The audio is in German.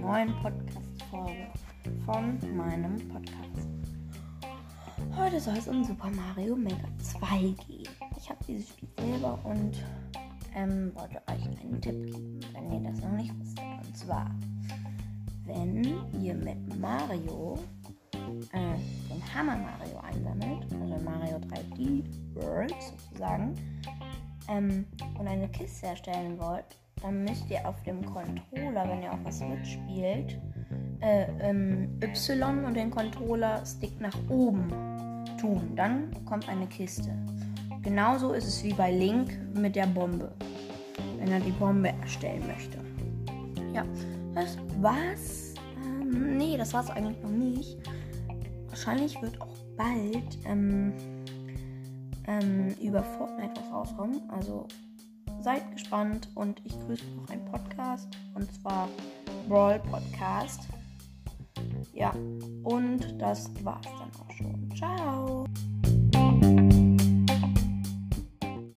neuen Podcast-Folge von meinem Podcast. Heute soll es um Super Mario Maker 2 gehen. Ich habe dieses Spiel selber und ähm, wollte euch einen Tipp geben, wenn ihr das noch nicht wisst. Und zwar, wenn ihr mit Mario äh, den Hammer Mario einsammelt, also Mario 3D World sozusagen, ähm, und eine Kiste erstellen wollt, dann müsst ihr auf dem Controller, wenn ihr auch was mitspielt, äh, ähm, Y und den Controller-Stick nach oben tun. Dann kommt eine Kiste. Genauso ist es wie bei Link mit der Bombe, wenn er die Bombe erstellen möchte. Ja, das war's. Ähm, nee, das war's eigentlich noch nicht. Wahrscheinlich wird auch bald ähm, ähm, über Fortnite was rauskommen. Also seid gespannt und ich grüße noch einen Podcast und zwar Brawl Podcast. Ja, und das war's dann auch schon. Ciao!